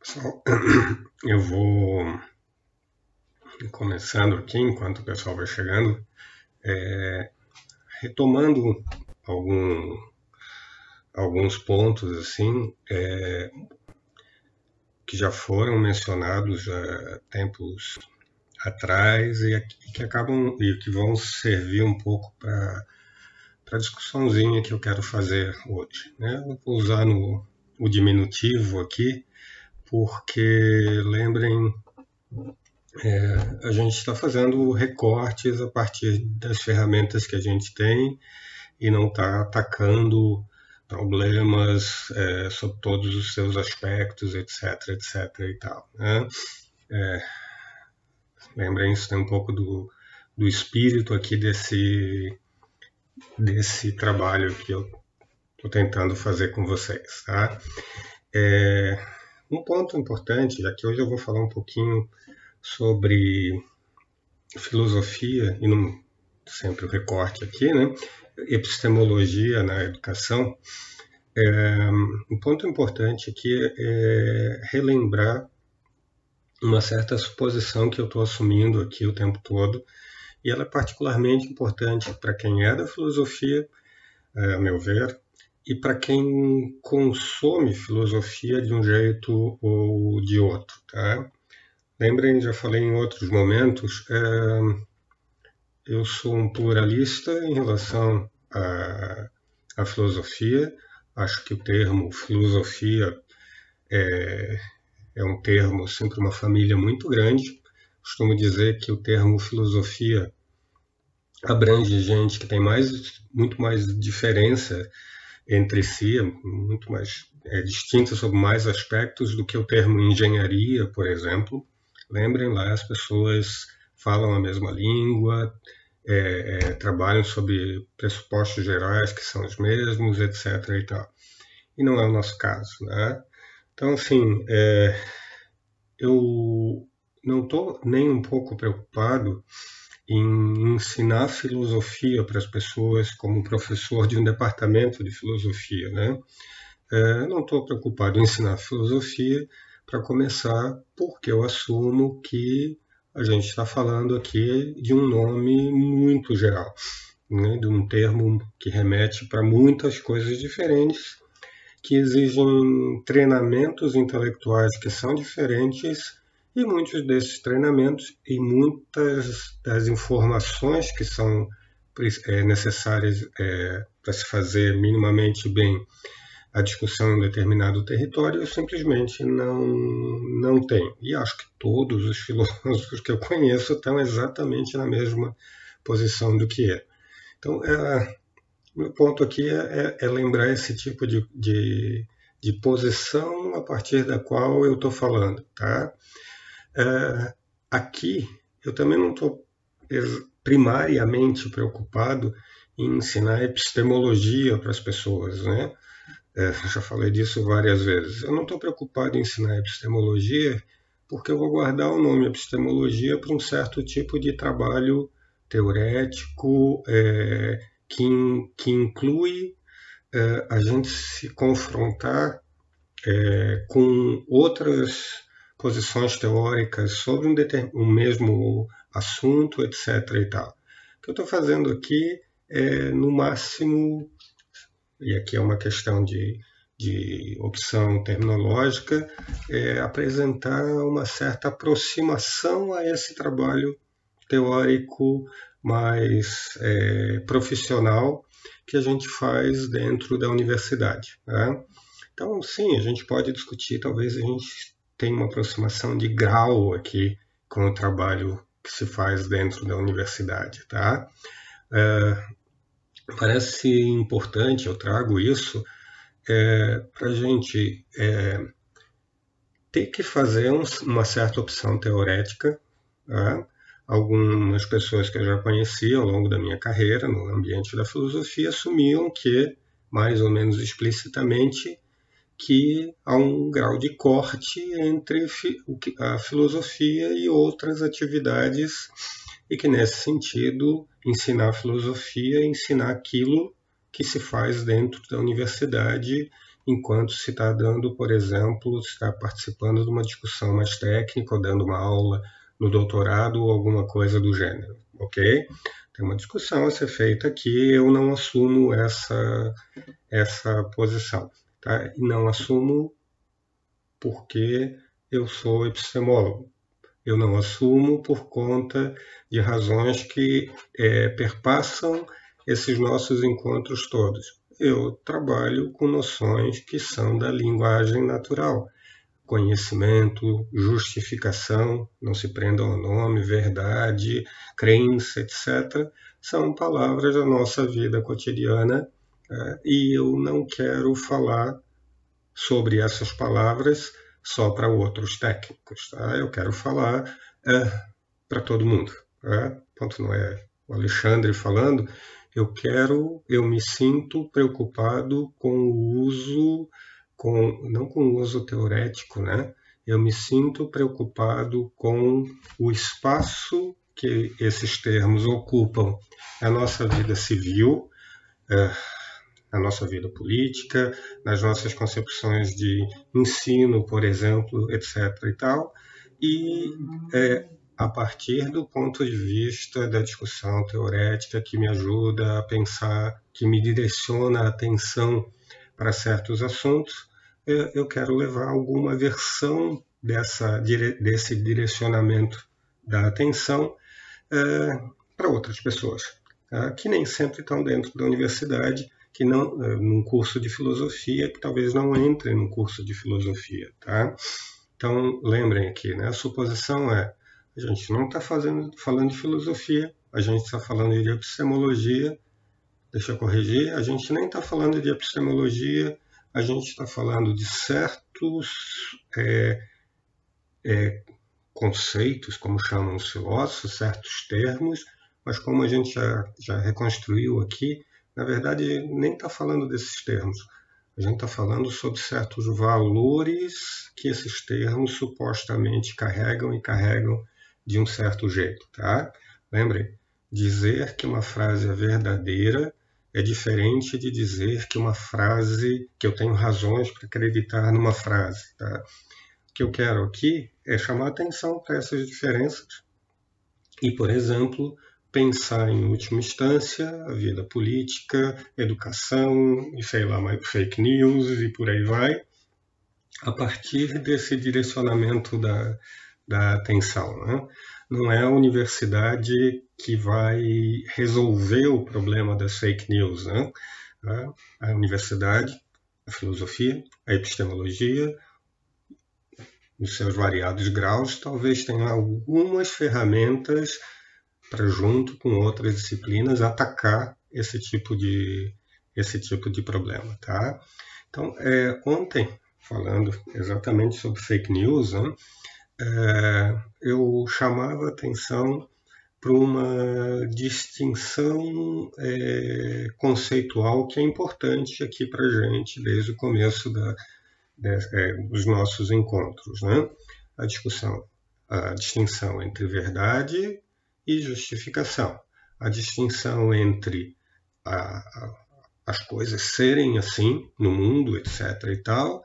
Pessoal, eu vou começando aqui, enquanto o pessoal vai chegando, é, retomando algum, alguns pontos assim é, que já foram mencionados há tempos atrás e, e, que acabam e que vão servir um pouco para a discussãozinha que eu quero fazer hoje. Né? Vou usar no, o diminutivo aqui, porque lembrem, é, a gente está fazendo recortes a partir das ferramentas que a gente tem e não está atacando problemas é, sobre todos os seus aspectos, etc, etc e tal. Né? É, lembrem isso tem um pouco do, do espírito aqui desse desse trabalho que eu estou tentando fazer com vocês, tá? É, um ponto importante, já que hoje eu vou falar um pouquinho sobre filosofia e não sempre o recorte aqui, né? epistemologia na educação, é, um ponto importante aqui é relembrar uma certa suposição que eu estou assumindo aqui o tempo todo, e ela é particularmente importante para quem é da filosofia, é, a meu ver, e para quem consome filosofia de um jeito ou de outro. Tá? Lembrem, já falei em outros momentos, é, eu sou um pluralista em relação à, filosofia. Acho que o termo filosofia é, é um termo assim, para uma família muito grande. Costumo dizer que o termo filosofia abrange gente que tem mais, muito mais diferença entre si, muito mais é, distinta sobre mais aspectos do que o termo engenharia, por exemplo. Lembrem lá, as pessoas falam a mesma língua, é, é, trabalham sobre pressupostos gerais que são os mesmos, etc. E, tal. e não é o nosso caso. Né? Então, assim, é, eu não estou nem um pouco preocupado em ensinar filosofia para as pessoas como professor de um departamento de filosofia. Né? É, não estou preocupado em ensinar filosofia para começar, porque eu assumo que a gente está falando aqui de um nome muito geral, né, de um termo que remete para muitas coisas diferentes, que exigem treinamentos intelectuais que são diferentes e muitos desses treinamentos e muitas das informações que são é, necessárias é, para se fazer minimamente bem a discussão em determinado território, eu simplesmente não, não tenho. E acho que todos os filósofos que eu conheço estão exatamente na mesma posição do que é. Então, é, meu ponto aqui é, é, é lembrar esse tipo de, de, de, posição a partir da qual eu estou falando. Tá? É, aqui, eu também não estou primariamente preocupado em ensinar epistemologia para as pessoas, né? É, já falei disso várias vezes. Eu não estou preocupado em ensinar epistemologia, porque eu vou guardar o nome epistemologia para um certo tipo de trabalho teorético é, que, que, inclui é, a gente se confrontar é, com outras posições teóricas sobre um, um mesmo assunto, etc. E tal. O que eu estou fazendo aqui é, no máximo, e aqui é uma questão de, de opção terminológica, é apresentar uma certa aproximação a esse trabalho teórico mais é, profissional que a gente faz dentro da universidade. Né? Então, sim, a gente pode discutir, talvez a gente tenha uma aproximação de grau aqui com o trabalho que se faz dentro da universidade. Tá? É, parece importante, eu trago isso, é, para a gente é, ter que fazer um, uma certa opção teorética. Tá? Algumas pessoas que eu já conheci ao longo da minha carreira no ambiente da filosofia assumiam que, mais ou menos explicitamente, que há um grau de corte entre a filosofia e outras atividades e que nesse sentido, ensinar filosofia, ensinar aquilo que se faz dentro da universidade, enquanto se está dando, por exemplo, se está participando de uma discussão mais técnica ou dando uma aula no doutorado ou alguma coisa do gênero, ok? Tem uma discussão a ser feita aqui, eu não assumo essa, essa posição, tá? E não assumo porque eu sou epistemólogo. Eu não assumo por conta de razões que é, perpassam esses nossos encontros todos. Eu trabalho com noções que são da linguagem natural. Conhecimento, justificação, não se prendam ao nome, verdade, crença, etc., são palavras da nossa vida cotidiana e eu não quero falar sobre essas palavras só para outros técnicos. Tá? Eu quero falar é, para todo mundo. Tá? Ponto não é o Alexandre falando. Eu quero, eu me sinto preocupado com o uso, com, não com o uso teorético, né? Eu me sinto preocupado com o espaço que esses termos ocupam na nossa vida civil, é, na nossa vida política, nas nossas concepções de ensino, por exemplo, etc. e tal, e é, a partir do ponto de vista da discussão teorética que me ajuda a pensar, que me direciona a atenção para certos assuntos, eu quero levar alguma versão dessa, desse direcionamento da atenção é, para outras pessoas, tá? que nem sempre estão dentro da universidade que não eh, num curso de filosofia que talvez não entre no curso de filosofia, tá? Então lembrem aqui, né? A suposição é a gente não está falando de filosofia, a gente está falando de epistemologia. Deixa eu corrigir, a gente nem está falando de epistemologia, a gente está falando de certos é, é, conceitos, como chamam os filósofos, certos termos, mas como a gente já, já reconstruiu aqui, na verdade, nem está falando desses termos. A gente está falando sobre certos valores que esses termos supostamente carregam e carregam de um certo jeito, tá? Lembrem, dizer que uma frase é verdadeira é diferente de dizer que uma frase, que eu tenho razões para acreditar numa frase, tá? O que eu quero aqui é chamar atenção para essas diferenças e, por exemplo, pensar em última instância a vida política, educação e sei lá, fake news e por aí vai, a partir desse direcionamento da, da atenção. Né? Não é a universidade que vai resolver o problema das fake news. Né? A universidade, a filosofia, a epistemologia, nos seus variados graus, talvez tenha algumas ferramentas para junto com outras disciplinas atacar esse tipo de esse tipo de problema, tá? Então, é, ontem falando exatamente sobre fake news, né, é, eu chamava atenção para uma distinção é, conceitual que é importante aqui para gente desde o começo da, de, é, dos nossos encontros, né? A discussão, a distinção entre verdade e justificação. A distinção entre a, a, as coisas serem assim no mundo, etc. e tal,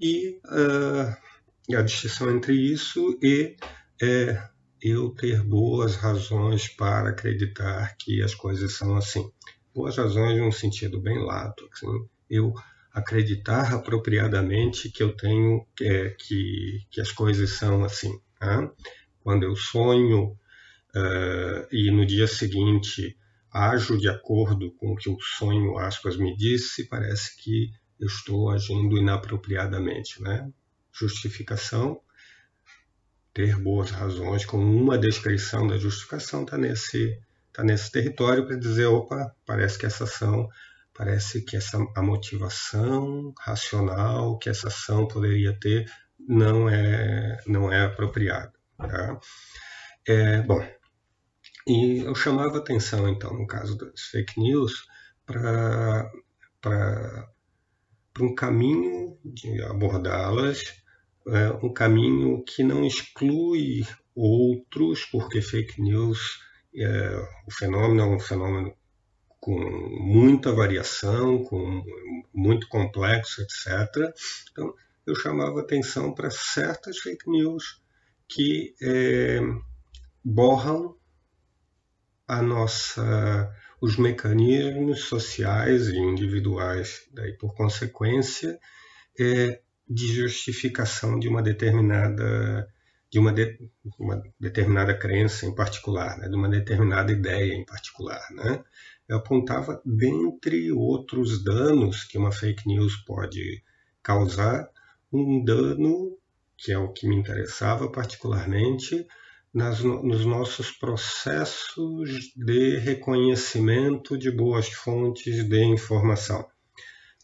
e uh, a distinção entre isso e é, eu ter boas razões para acreditar que as coisas são assim. Boas razões num sentido bem lato. Assim, eu acreditar apropriadamente que eu tenho é, que, que as coisas são assim. Né? Quando eu sonho uh, e no dia seguinte ajo de acordo com o que o sonho, aspas, me disse, parece que eu estou agindo inapropriadamente. Né? Justificação, ter boas razões, com uma descrição da justificação está nesse, tá nesse território para dizer, opa, parece que essa ação, parece que essa, a motivação racional que essa ação poderia ter não é, não é apropriada. Tá? É, bom, e eu chamava atenção, então, no caso das fake news, para um caminho de abordá-las, é, um caminho que não exclui outros, porque fake news é, o fenômeno é um fenômeno com muita variação, com muito complexo, etc. Então, eu chamava atenção para certas fake news que é, borram a nossa, os mecanismos sociais e individuais, daí por consequência, é, de justificação de uma determinada de uma, de, uma determinada crença em particular, né, de uma determinada ideia em particular, né? Eu apontava dentre outros danos que uma fake news pode causar, um dano que é o que me interessava particularmente nas, nos nossos processos de reconhecimento de boas fontes de informação.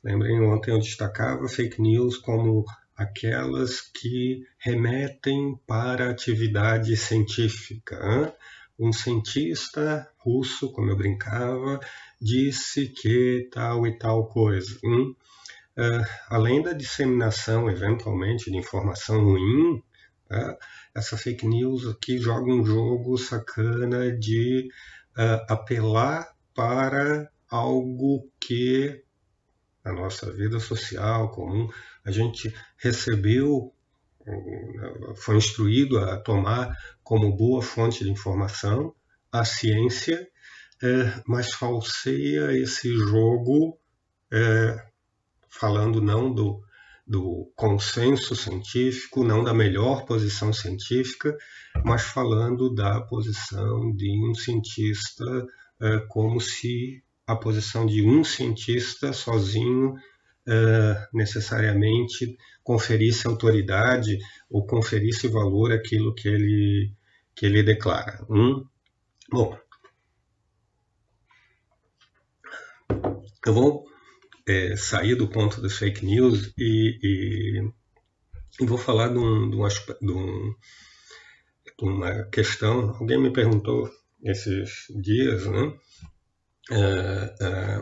Lembrem, ontem eu destacava fake news como aquelas que remetem para atividade científica. Hein? Um cientista russo, como eu brincava, disse que tal e tal coisa. Uh, além da disseminação, eventualmente, de informação ruim, uh, essa fake news aqui joga um jogo sacana de uh, apelar para algo que na nossa vida social comum a gente recebeu, foi instruído a tomar como boa fonte de informação a ciência, é, mas falseia esse jogo é, falando não do, do consenso científico, não da melhor posição científica, mas falando da posição de um cientista é, como se a posição de um cientista sozinho é, necessariamente conferisse autoridade ou conferisse valor àquilo que ele, que ele declara. Hum? Bom, eu vou é, sair do ponto das fake news e, e, e vou falar de, um, de, um, de, um, de, uma questão. Alguém me perguntou esses dias, né? É, é,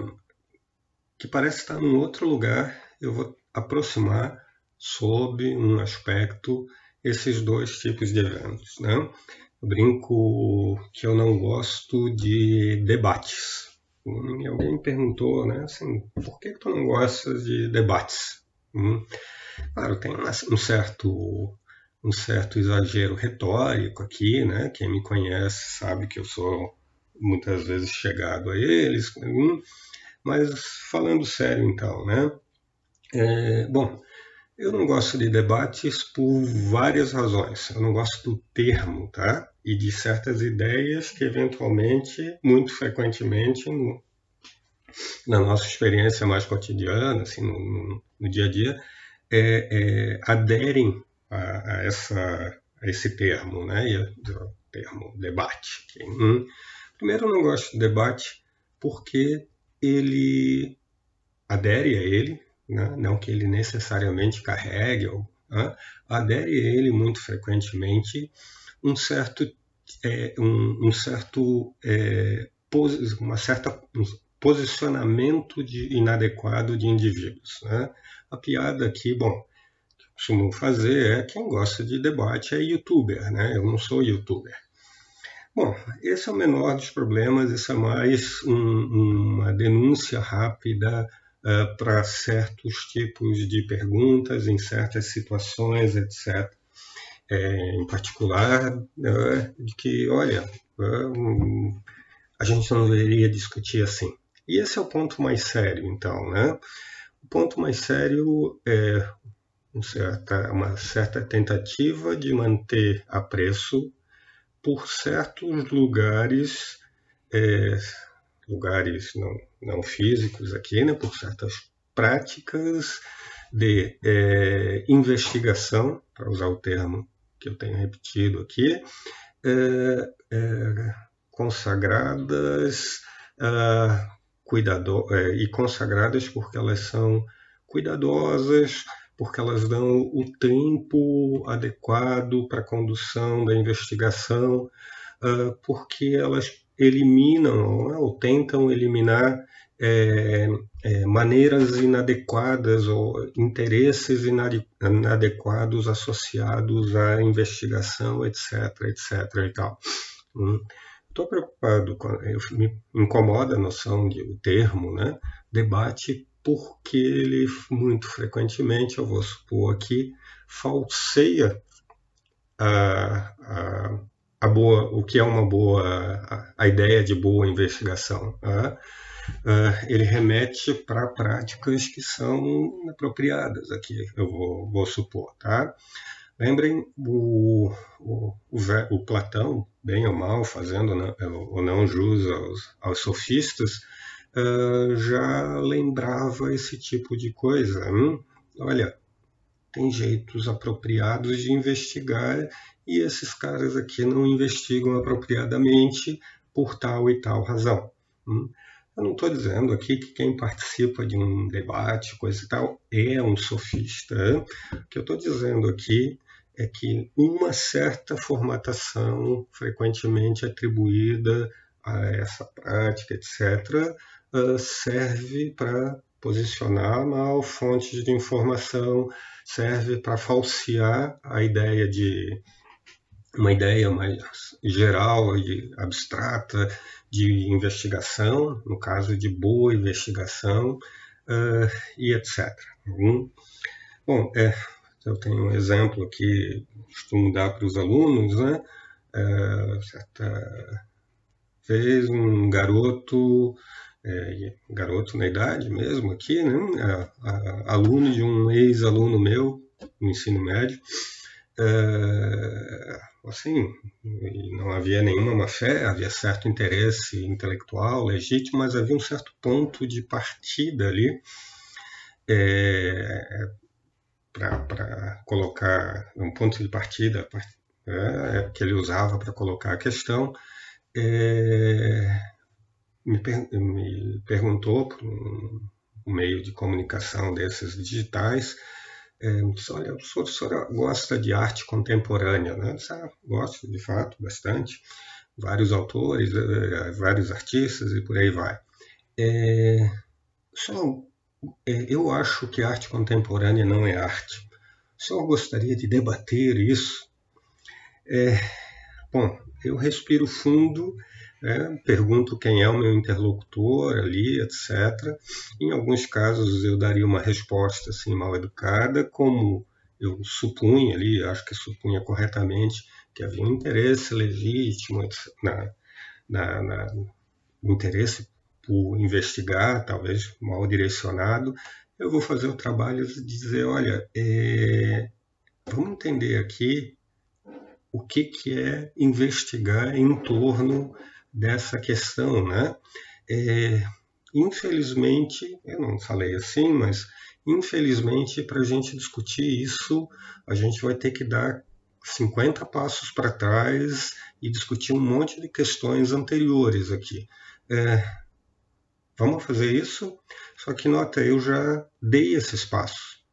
que parece estar em outro lugar. Eu vou aproximar sob um aspecto esses dois tipos de eventos. Né? Eu brinco que eu não gosto de debates. E alguém me perguntou, né, assim, por que tu não gostas de debates? Hum, claro, tem um certo um certo exagero retórico aqui, né? Quem me conhece sabe que eu sou muitas vezes chegado a eles. Hum, mas falando sério, então, né? É, bom, eu não gosto de debates por várias razões. Eu não gosto do termo, tá? E de certas ideias que, eventualmente, muito frequentemente, no, na nossa experiência mais cotidiana, assim, no, no dia a dia, é, é, aderem a, a, essa, a esse termo, né? E, o termo debate. Hum. Primeiro, eu não gosto de debate porque ele adere a ele, né? não que ele necessariamente carregue, ou, né? adere ele muito frequentemente um certo, é, um, um, certo é, uma certa um posicionamento de, inadequado de indivíduos. Né? A piada aqui, bom, que eu costumo fazer é quem gosta de debate é youtuber, né? Eu não sou youtuber. Bom, esse é o menor dos problemas, isso é mais um, uma denúncia rápida uh, para certos tipos de perguntas, em certas situações, etc. É, em particular, uh, de que, olha, uh, a gente não deveria discutir assim. E esse é o ponto mais sério, então, né? O ponto mais sério é uma certa tentativa de manter a preço por certos lugares, é, lugares não, não físicos aqui, né, por certas práticas de é, investigação, para usar o termo que eu tenho repetido aqui, é, é consagradas cuidado, é, e consagradas porque elas são cuidadosas, porque elas dão o tempo adequado para a condução da investigação, uh, porque elas eliminam ou tentam eliminar é, é, maneiras inadequadas ou interesses inadequados associados à investigação, etc, etc e tal. Hum. Estou preocupado, com, eu, me incomoda a noção de o termo, né? Debate, porque ele muito frequentemente, eu vou supor aqui, falseia a, a, a boa, o que é uma boa, a, ideia de boa investigação. Uh, ele remete para práticas que são inapropriadas aqui, eu vou, vou supor, tá? Lembrem o, o, o, Platão, bem ou mal, fazendo né, ou não jus aos, aos sofistas, uh, já lembrava esse tipo de coisa. Hum? Olha, tem jeitos apropriados de investigar e esses caras aqui não investigam apropriadamente por tal e tal razão. Hum? Eu não estou dizendo aqui que quem participa de um debate, coisa e tal, é um sofista. O que eu estou dizendo aqui é que uma certa formatação frequentemente atribuída a essa prática, etc., serve para posicionar mal fontes de informação, serve para falsear a ideia de uma ideia mais geral e abstrata de investigação, no caso de boa investigação uh, e etc. Hum? Bom, é, eu tenho um exemplo que costumo dar para os alunos, né? É, certa vez um garoto, é, garoto na idade mesmo aqui, né? A, a, aluno de um ex-aluno meu no ensino médio, é, assim, não havia nenhuma má fé, havia certo interesse intelectual legítimo, mas havia um certo ponto de partida ali é, para colocar um ponto de partida é, que ele usava para colocar a questão, é, me, per, me, perguntou por um, meio de comunicação desses digitais, é, disse, olha, o senhor gosta de arte contemporânea, né? disse, ah, gosto, de fato, bastante, vários autores, é, vários artistas e por aí vai. É, só é, eu acho que arte contemporânea não é arte. O senhor gostaria de debater isso? É, bom, eu respiro fundo, né, pergunto quem é o meu interlocutor ali, etc. Em alguns casos eu daria uma resposta assim mal educada, como eu supunha ali, acho que supunha corretamente que havia um interesse legítimo na, na, na interesse por investigar, talvez mal direcionado, eu vou fazer o trabalho de dizer, olha, é, vamos entender aqui o que, que é investigar em torno dessa questão, né? É, infelizmente, eu não falei assim, mas infelizmente para a gente discutir isso, a gente vai ter que dar 50 passos para trás e discutir um monte de questões anteriores aqui. É, Vamos fazer isso, só que nota, eu já dei esses passos.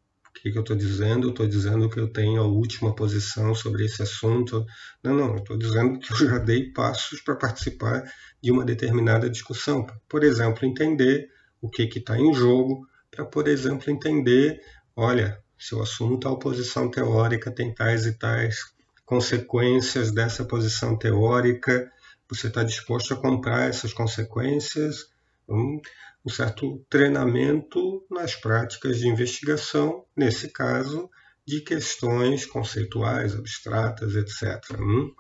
Que, que eu estou dizendo? Eu estou dizendo que eu tenho a última posição sobre esse assunto. Não, não, eu estou dizendo que eu já dei passos para participar de uma determinada discussão. Por exemplo, entender o que está em jogo, para, por exemplo, entender, olha, se eu assumo tal posição teórica, tem tais e tais consequências dessa posição teórica, você está disposto a comprar essas consequências um, um certo treinamento nas práticas de investigação, nesse caso, de questões conceituais, abstratas, etc. Hum?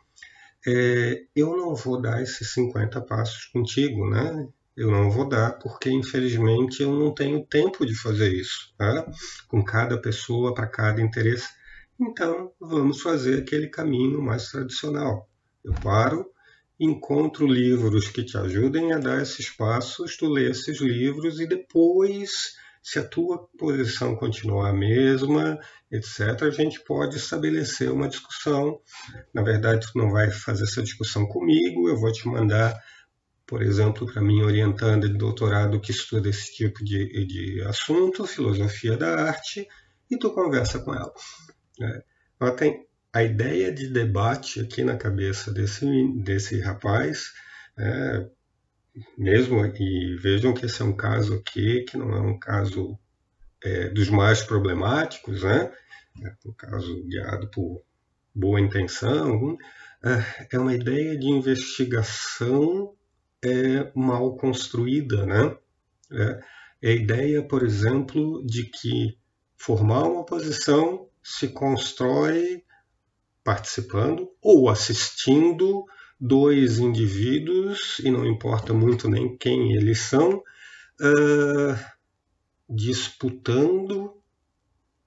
É, eu não vou dar esses 50 passos contigo, né? Eu não vou dar porque, infelizmente, eu não tenho tempo de fazer isso, tá? com cada pessoa, para cada interesse. Então, vamos fazer aquele caminho mais tradicional. Eu paro, encontro livros que te ajudem a dar esses passos, tu lê esses livros e depois, se a tua posição continuar a mesma, etc., a gente pode estabelecer uma discussão. Na verdade, tu não vai fazer essa discussão comigo, eu vou te mandar, por exemplo, para mim orientando de doutorado que estuda esse tipo de, de assunto, filosofia da arte, e tu conversa com ela. É. Ela tem a ideia de debate aqui na cabeça desse, desse rapaz, é, mesmo, e vejam que esse é um caso aqui que não é um caso é, dos mais problemáticos, né? É um caso guiado por boa intenção, é uma ideia de investigação é, mal construída, né? É, é a ideia, por exemplo, de que formar uma posição se constrói participando ou assistindo dois indivíduos, e não importa muito nem quem eles são, uh, disputando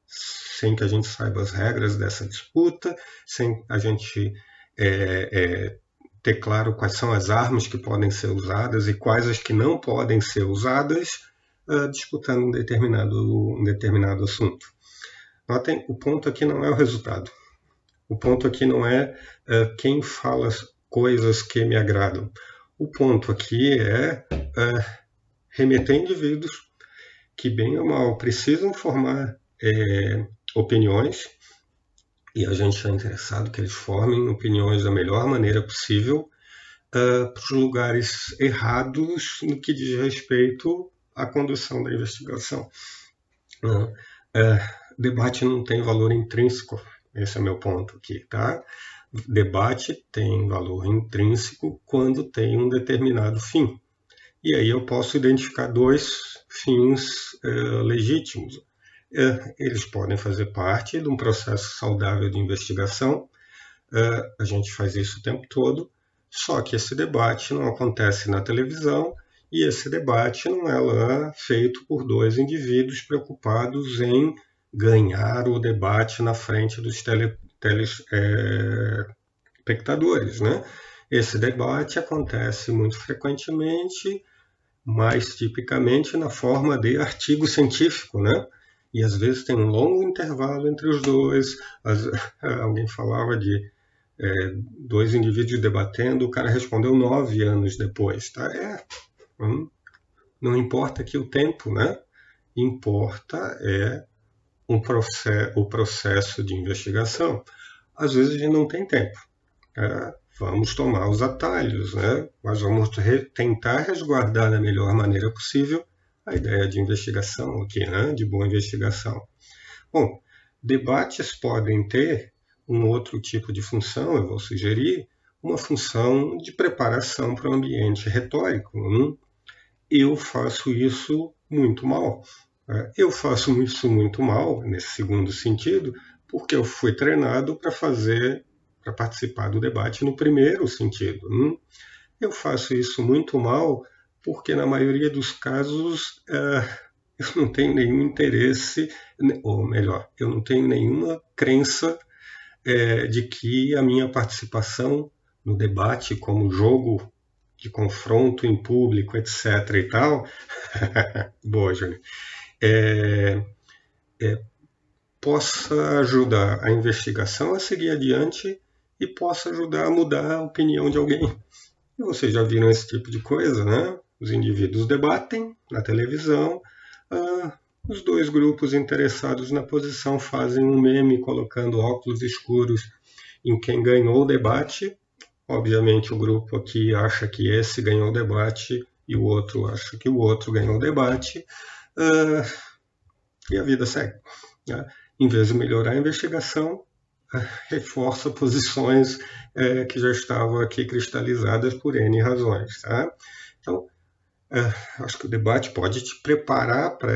sem que a gente saiba as regras dessa disputa, sem a gente é, é, ter claro quais são as armas que podem ser usadas e quais as que não podem ser usadas, uh, disputando um determinado, um determinado assunto. Notem, o ponto aqui não é o resultado. O ponto aqui não é uh, quem fala coisas que me agradam. O ponto aqui é uh, remeter indivíduos que, bem ou mal, precisam formar é, opiniões e a gente é interessado que eles formem opiniões da melhor maneira possível uh, para os lugares errados no que diz respeito à condução da investigação. Uh, uh, debate não tem valor intrínseco, esse é o meu ponto aqui, tá? Debate tem valor intrínseco quando tem um determinado fim. E aí eu posso identificar dois fins legítimos é, eles podem fazer parte de um processo saudável de investigação. É, a gente faz isso o tempo todo, só que esse debate não acontece na televisão e esse debate não é lá feito por dois indivíduos preocupados em ganhar o debate na frente dos tele, telespectadores. É, né? Esse debate acontece muito frequentemente, mais tipicamente na forma de artigo científico, né? e às vezes tem um longo intervalo entre os dois. As, alguém falava de é, dois indivíduos debatendo, o cara respondeu nove anos depois. Tá? É, hum, não importa aqui o tempo, né? Importa é um processo, o processo de investigação. Às vezes a gente não tem tempo. É, vamos tomar os atalhos, né? mas vamos re tentar resguardar da melhor maneira possível a ideia de investigação aqui, né? de boa investigação. Bom, debates podem ter um outro tipo de função, eu vou sugerir, uma função de preparação para o ambiente retórico. Hum? Eu faço isso muito mal. Né? Eu faço isso muito mal, nesse segundo sentido, porque eu fui treinado para fazer, para participar do debate no primeiro sentido. Hum? Eu faço isso muito mal porque na maioria dos casos uh, eu não tenho nenhum interesse, ou melhor, eu não tenho nenhuma crença é, de que a minha participação no debate como jogo de confronto em público, etc. e tal, boa, Júnior, é, é, possa ajudar a investigação a seguir adiante e possa ajudar a mudar a opinião de alguém. E vocês já viram esse tipo de coisa, né? Os indivíduos debatem na televisão, ah, os dois grupos interessados na posição fazem um meme colocando óculos escuros em quem ganhou o debate. Obviamente, o grupo aqui acha que esse ganhou o debate e o outro acha que o outro ganhou o debate. Ah, e a vida segue. Né? Em vez de melhorar a investigação, ah, reforça posições é, que já estavam aqui cristalizadas por N razões. Tá? Então, é, acho que o debate pode te preparar para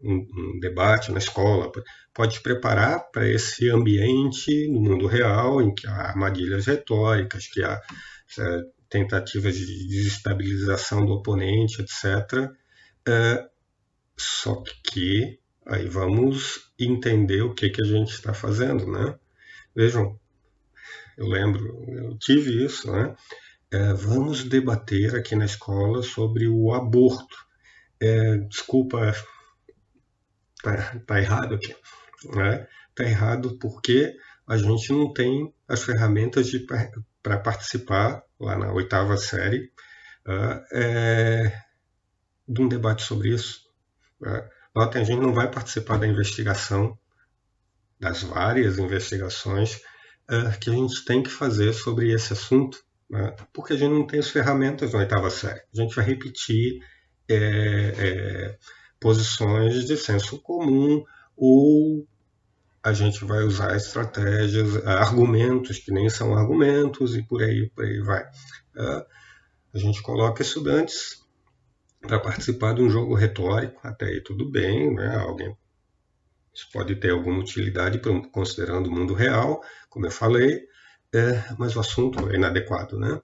um, um, debate na escola, pode te preparar para esse ambiente no mundo real em que há armadilhas retóricas, que há é, tentativas de desestabilização do oponente, etc. Só que aí vamos entender o que, que a gente está fazendo, né? Vejam, eu lembro, eu tive isso, né? é, vamos debater aqui na escola sobre o aborto. É, desculpa, tá, tá, errado aqui. Né? Tá errado porque a gente não tem as ferramentas para participar lá na oitava série uh, é, de um debate sobre isso. Né? Notem, a gente não vai participar da investigação, das várias investigações uh, que a gente tem que fazer sobre esse assunto né? porque a gente não tem as ferramentas na oitava série. A gente vai repetir é, é, posições de senso comum ou a gente vai usar estratégias, argumentos que nem são argumentos e por aí, por aí vai. É, a gente coloca estudantes para participar de um jogo retórico, até aí tudo bem, né? Alguém isso pode ter alguma utilidade considerando o mundo real, como eu falei, é, mas o assunto é inadequado, né?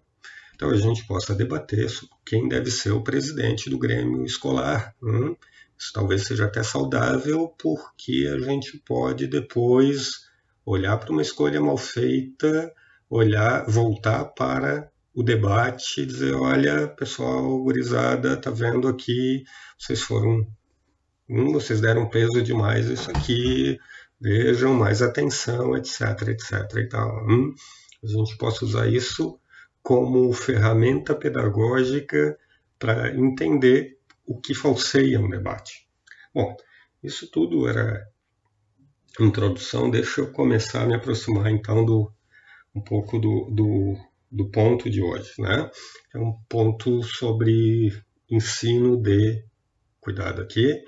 Então a gente possa debater sobre quem deve ser o presidente do Grêmio escolar. Hum? Isso talvez seja até saudável, porque a gente pode depois olhar para uma escolha mal feita, olhar, voltar para o debate e dizer, olha, pessoal, gurizada, tá vendo aqui, vocês foram, hum, vocês deram peso demais isso aqui, vejam mais atenção, etc, etc e tal. Hum, a gente possa usar isso como ferramenta pedagógica para entender o que falseia um debate. Bom, isso tudo era introdução, deixa eu começar a me aproximar então do um pouco do, do do ponto de hoje, né? É um ponto sobre ensino de, cuidado aqui,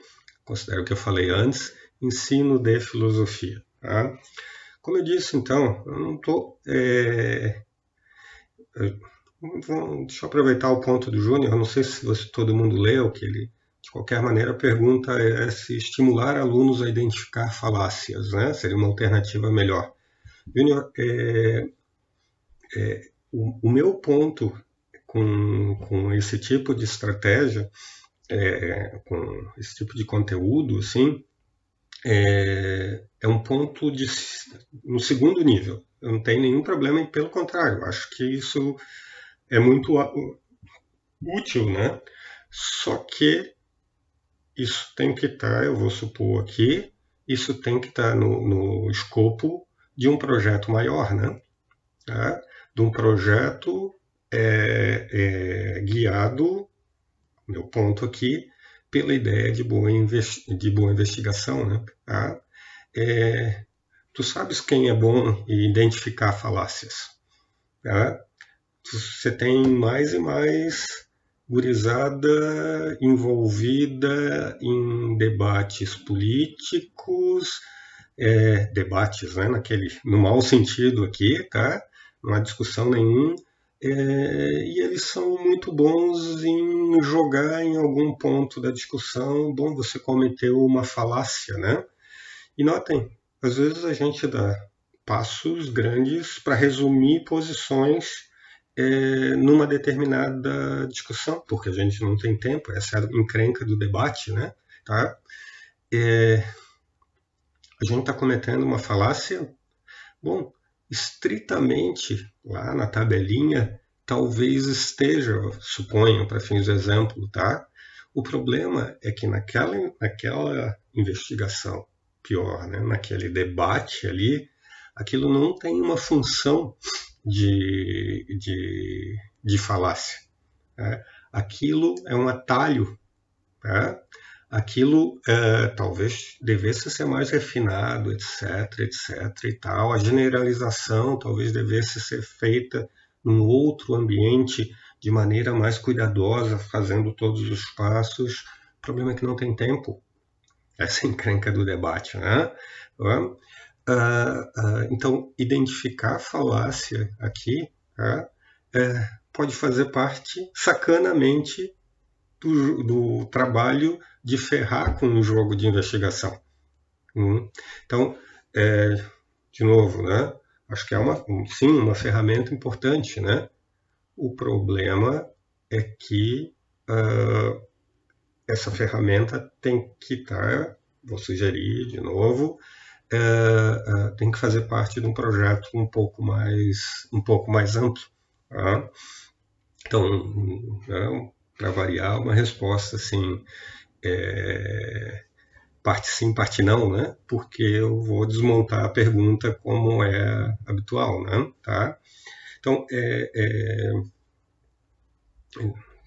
considero o que eu falei antes, ensino de filosofia. Tá? Como eu disse, então, eu não estou. É... Deixa eu aproveitar o ponto do Júnior. Não sei se você, todo mundo leu, que ele, de qualquer maneira, a pergunta é se estimular alunos a identificar falácias, né? Seria uma alternativa melhor. Júnior, é, é, o, o meu ponto com, com esse tipo de estratégia, é, com esse tipo de conteúdo, assim, é, é, um ponto de no segundo nível. Eu não tenho nenhum problema, e pelo contrário, acho que isso é muito útil, né? Só que isso tem que estar, tá, eu vou supor aqui, isso tem que estar tá no, no escopo de um projeto maior, né? Tá? De um projeto é, é, guiado, meu ponto aqui, pela ideia de boa, de boa investigação. Né? Tá? É, tu sabes quem é bom em identificar falácias. Tá? Você tem mais e mais gurizada envolvida em debates políticos, é, debates né, naquele, no mau sentido aqui, tá? Não há discussão nenhuma. É, e eles são muito bons em jogar em algum ponto da discussão. Bom, você cometeu uma falácia, né? E notem, às vezes a gente dá passos grandes para resumir posições é, numa determinada discussão, porque a gente não tem tempo, essa é a encrenca do debate, né? Tá? É, a gente está cometendo uma falácia. Bom, estritamente lá na tabelinha, talvez esteja, suponho, para fins de exemplo, tá? O problema é que naquela, naquela investigação, pior, né, naquele debate ali, aquilo não tem uma função de, de, de falácia. Né? Aquilo é um atalho tá? Aquilo é, talvez devesse ser mais refinado, etc, etc e tal. A generalização talvez devesse ser feita num outro ambiente de maneira mais cuidadosa, fazendo todos os passos. O problema é que não tem tempo. Essa é encrenca do debate, né? Uh, uh, então, identificar a falácia aqui uh, é, pode fazer parte, sacanamente, do, do trabalho de ferrar com um jogo de investigação. Hum. Então, é, de novo, né? Acho que é uma, sim, uma ferramenta importante, né? O problema é que uh, essa ferramenta tem que estar, tá, vou sugerir de novo, uh, uh, tem que fazer parte de um projeto um pouco mais, um pouco mais amplo. Tá? Então, né, para variar, uma resposta assim, é, parte sim, parte não, né? Porque eu vou desmontar a pergunta como é habitual, né? Tá? Então, é, é,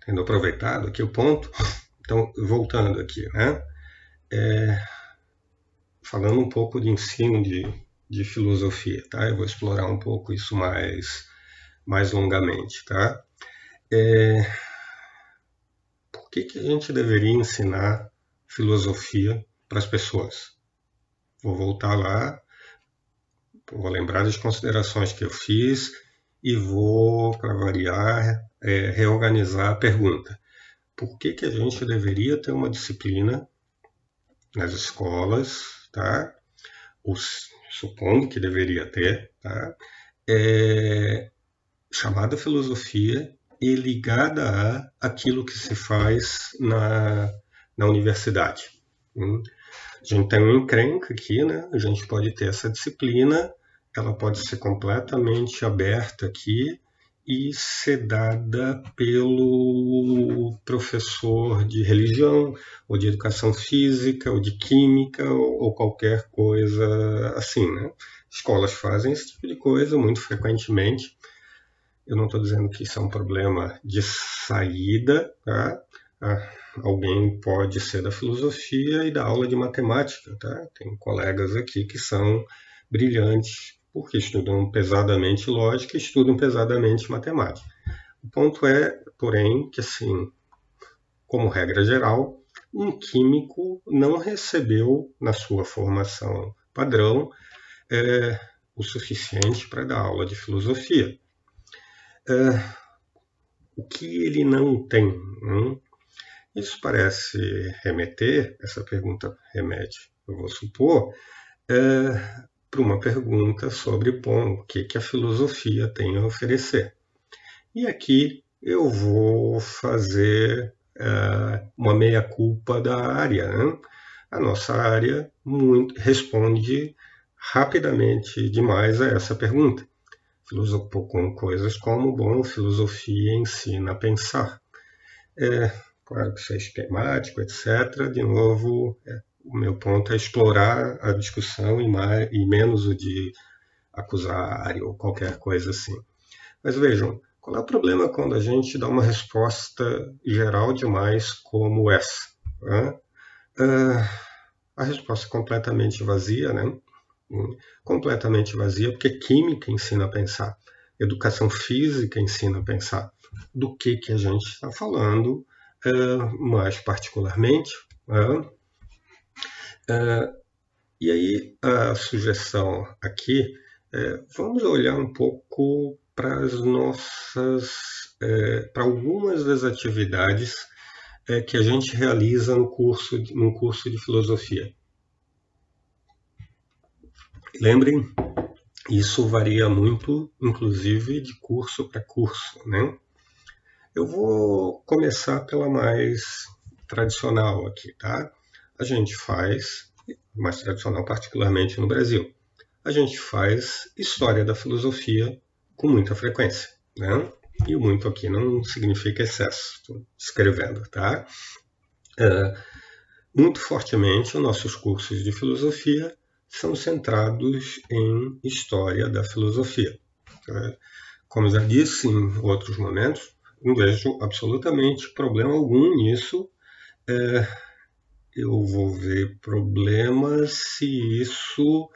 tendo aproveitado aqui o ponto, então, voltando aqui, né? É, falando um pouco de ensino de, de filosofia, tá? Eu vou explorar um pouco isso mais, mais longamente, tá? É, por que, que a gente deveria ensinar filosofia para as pessoas? Vou voltar lá vou lembrar das considerações que eu fiz e vou, para variar, é, reorganizar a pergunta. Por que, que a gente deveria ter uma disciplina nas escolas, tá? Os, supondo que deveria ter, tá? É, chamada filosofia e ligada a aquilo que se faz na, na universidade. Hum? A gente tem um encrenca aqui, né? A gente pode ter essa disciplina, ela pode ser completamente aberta aqui e ser dada pelo professor de religião, ou de educação física, ou de química, ou, ou qualquer coisa assim, né? Escolas fazem esse tipo de coisa muito frequentemente. Eu não estou dizendo que isso é um problema de saída, tá? Ah, alguém pode ser da filosofia e da aula de matemática, tá? Tem colegas aqui que são brilhantes porque estudam pesadamente lógica e estudam pesadamente matemática. O ponto é, porém, que assim, como regra geral, um químico não recebeu na sua formação padrão é, o suficiente para dar aula de filosofia. É, o que ele não tem? Isso parece remeter, essa pergunta remete, eu vou supor, é, para uma pergunta sobre bom, o que, que a filosofia tem a oferecer. E aqui eu vou fazer é, uma meia-culpa da área. Né? A nossa área muito, responde rapidamente demais a essa pergunta. Com coisas como, bom, filosofia ensina a pensar. É, claro que isso é esquemático, etc. De novo, é, o meu ponto é explorar a discussão e, mais, e menos o de acusar ou qualquer coisa assim. Mas vejam, qual é o problema quando a gente dá uma resposta geral demais como essa? Né? Uh, a resposta é completamente vazia, né? Completamente vazia, porque química ensina a pensar, educação física ensina a pensar. Do que, que a gente está falando, uh, mais particularmente, uh, Uh, e aí a sugestão aqui é vamos olhar um pouco para as nossas, para algumas das atividades que a gente realiza no curso, no curso de filosofia. Lembrem, isso varia muito, inclusive de curso para curso, né? Eu vou começar pela mais tradicional aqui, tá? a gente faz, mais tradicional particularmente no Brasil, a gente faz história da filosofia com muita frequência, né? E o muito aqui não significa excesso, estou escrevendo, tá? É, muito fortemente, os nossos cursos de filosofia são centrados em história da filosofia. Tá? Como já disse em outros momentos, não vejo absolutamente problema algum nisso. É, eu vou ver problemas se isso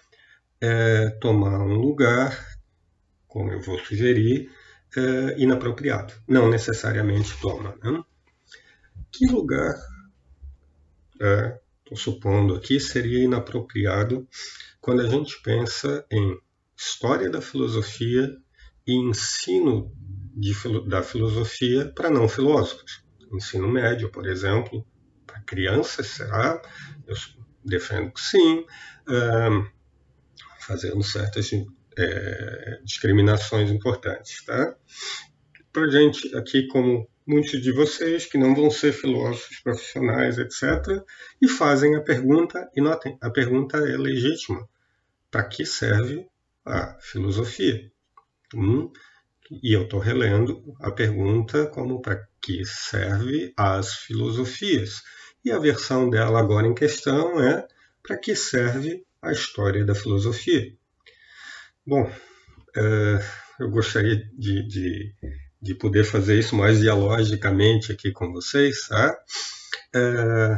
é, tomar um lugar, como eu vou sugerir, é, inapropriado. Não necessariamente toma. Né? Que lugar, estou supondo aqui, seria inapropriado quando a gente pensa em história da filosofia e ensino de, da filosofia para não filósofos. Ensino médio, por exemplo, para crianças, será? Eu defendo que sim, fazendo certas é, discriminações importantes. Tá? Para gente aqui, como muitos de vocês que não vão ser filósofos profissionais, etc., e fazem a pergunta, e notem, a pergunta é legítima. Para que serve a filosofia? Hum, e eu estou relendo a pergunta como para que serve as filosofias. E a versão dela agora em questão é para que serve a história da filosofia. Bom, é, eu gostaria de, de, de, poder fazer isso mais dialogicamente aqui com vocês. Tá? É,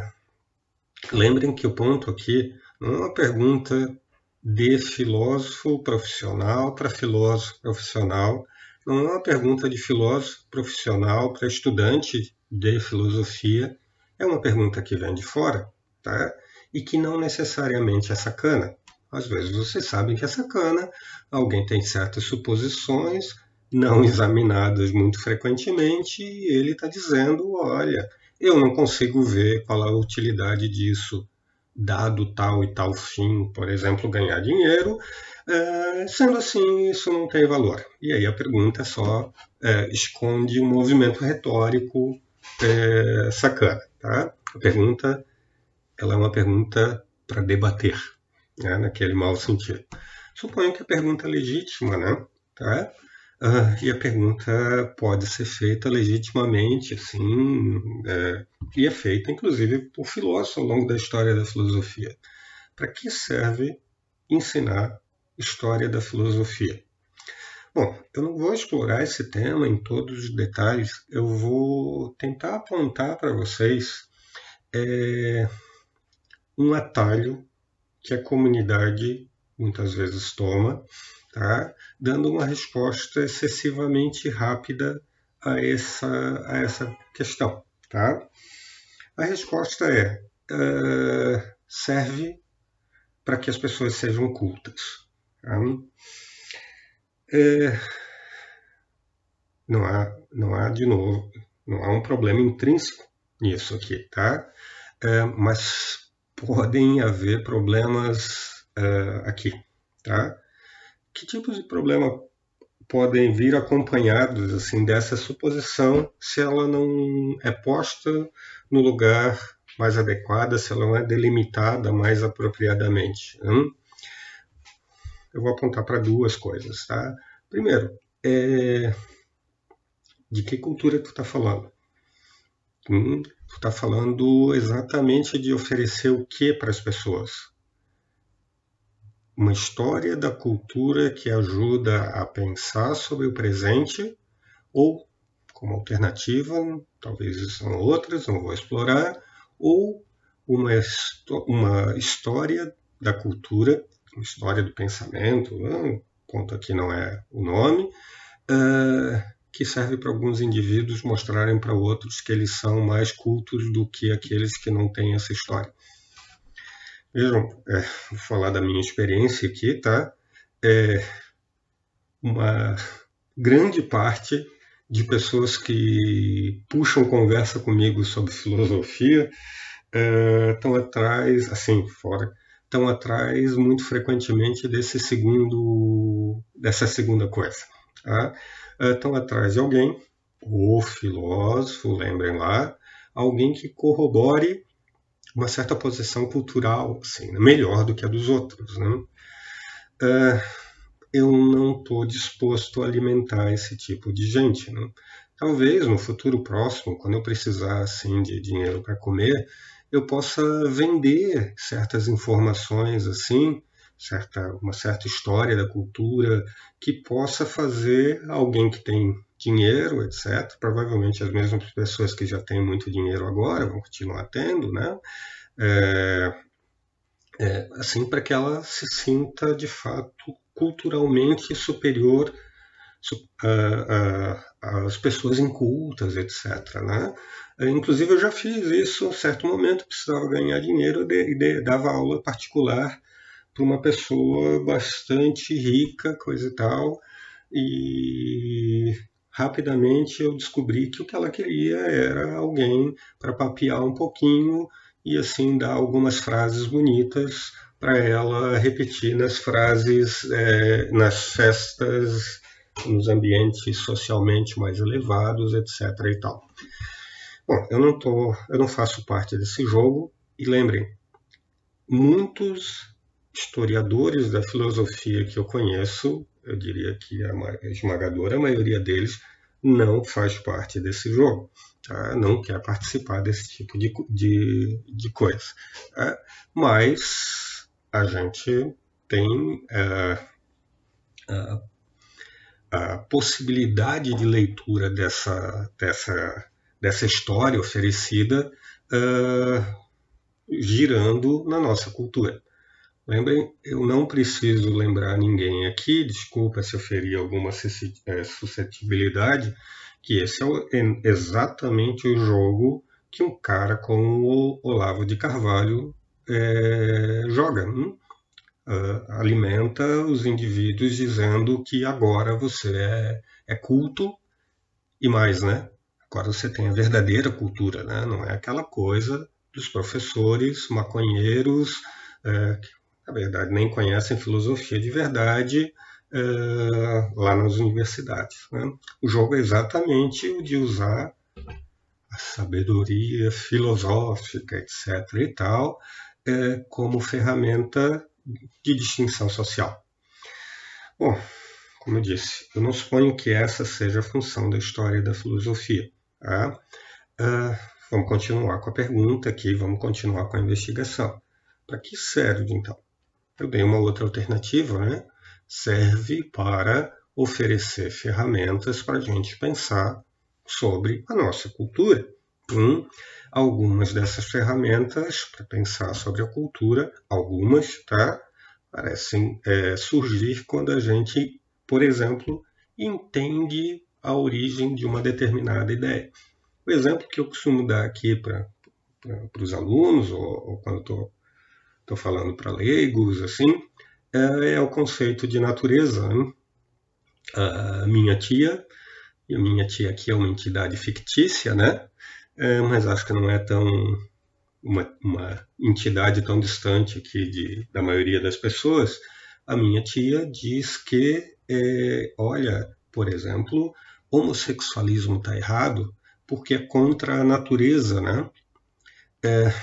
lembrem que o ponto aqui não é uma pergunta de filósofo profissional para filósofo profissional, não é uma pergunta de filósofo profissional para estudante de filosofia, é uma pergunta que vem de fora, tá? E que não necessariamente é sacana. Às vezes vocês sabem que é sacana, alguém tem certas suposições não examinadas muito frequentemente e ele está dizendo: olha, eu não consigo ver qual a utilidade disso, dado tal e tal fim, por exemplo, ganhar dinheiro. É, sendo assim, isso não tem valor. E aí a pergunta só é, esconde um movimento retórico é, sacana. Tá? A pergunta ela é uma pergunta para debater, né, naquele mau sentido. Suponho que a pergunta é legítima, né? Tá? Uh, e a pergunta pode ser feita legitimamente, assim, é, e é feita inclusive por filósofos ao longo da história da filosofia. Para que serve ensinar história da filosofia? Bom, eu não vou explorar esse tema em todos os detalhes, eu vou tentar apontar para vocês é, um atalho que a comunidade muitas vezes toma, tá? dando uma resposta excessivamente rápida a essa, a essa questão. Tá? A resposta é: uh, serve para que as pessoas sejam cultas. Tá? É, não há, não há de novo, não há um problema intrínseco nisso aqui, tá? É, mas podem haver problemas uh, aqui, tá? Que tipos de problema podem vir acompanhados assim dessa suposição se ela não é posta no lugar mais adequado, se ela não é delimitada mais apropriadamente? Hum? Eu vou apontar para duas coisas, tá? Primeiro, é... de que cultura tu está falando? Hum? Tu está falando exatamente de oferecer o que para as pessoas? Uma história da cultura que ajuda a pensar sobre o presente, ou, como alternativa, talvez são outras, não vou explorar, ou uma, uma história da cultura, uma história do pensamento, não, conta aqui não é o nome, uh, que serve para alguns indivíduos mostrarem para outros que eles são mais cultos do que aqueles que não têm essa história. Vejam, é, vou falar da minha experiência aqui, tá? É, uma grande parte de pessoas que puxam conversa comigo sobre filosofia estão é, atrás, assim, fora, estão atrás muito frequentemente desse segundo, dessa segunda coisa. Tá? estão atrás de alguém, o filósofo, lembrem lá, alguém que corrobore uma certa posição cultural, assim, né, melhor do que a dos outros. Né? Uh, eu não estou disposto a alimentar esse tipo de gente. Né? Talvez no futuro próximo, quando eu precisar assim, de dinheiro para comer, eu possa vender certas informações assim certa, uma certa história da cultura que possa fazer alguém que tem dinheiro, etc. Provavelmente as mesmas pessoas que já têm muito dinheiro agora vão continuar tendo, né? É, é, assim, para que ela se sinta de fato culturalmente superior às pessoas incultas, etc. Né? Inclusive, eu já fiz isso em certo momento, precisava ganhar dinheiro e dava aula particular para uma pessoa bastante rica, coisa e tal, e rapidamente eu descobri que o que ela queria era alguém para papear um pouquinho e assim dar algumas frases bonitas para ela repetir nas frases, é, nas festas, nos ambientes socialmente mais elevados, etc. e tal. Bom, eu não tô, eu não faço parte desse jogo e lembrem, muitos historiadores da filosofia que eu conheço, eu diria que a esmagadora maioria deles não faz parte desse jogo, tá? não quer participar desse tipo de, de, de coisa. Tá? Mas a gente tem é, a, a, possibilidade de leitura dessa, dessa, dessa história oferecida uh, girando na nossa cultura. Lembrem, eu não preciso lembrar ninguém aqui, desculpa se eu feri alguma é, suscetibilidade, que esse é exatamente o jogo que um cara como o Olavo de Carvalho é, joga. Uh, alimenta os indivíduos dizendo que agora você é, é culto e mais, né? Agora você tem a verdadeira cultura, né? Não é aquela coisa dos professores maconheiros é, na verdade, nem conhecem filosofia de verdade é, lá nas universidades. Né? O jogo é exatamente o de usar a sabedoria filosófica, etc. e tal, é, como ferramenta de distinção social. Bom, como eu disse, eu não suponho que essa seja a função da história da filosofia. Tá? Uh, vamos continuar com a pergunta aqui, vamos continuar com a investigação. Para que serve, então? Dei uma outra alternativa, né? Serve para oferecer ferramentas para a gente pensar sobre a nossa cultura. Hum, algumas dessas ferramentas para pensar sobre a cultura, algumas, tá? Parecem é, surgir quando a gente, por exemplo, entende a origem de uma determinada ideia. O exemplo que eu costumo dar aqui para os alunos, ou, ou quando estou falando para leigos, assim, é, é, o conceito de natureza. Né? A minha tia, e a minha tia aqui é uma entidade fictícia, né? É, mas acho que não é tão uma, uma entidade tão distante aqui de, da maioria das pessoas. A minha tia diz que, é, olha, por exemplo, homossexualismo está errado porque é contra a natureza, né? É,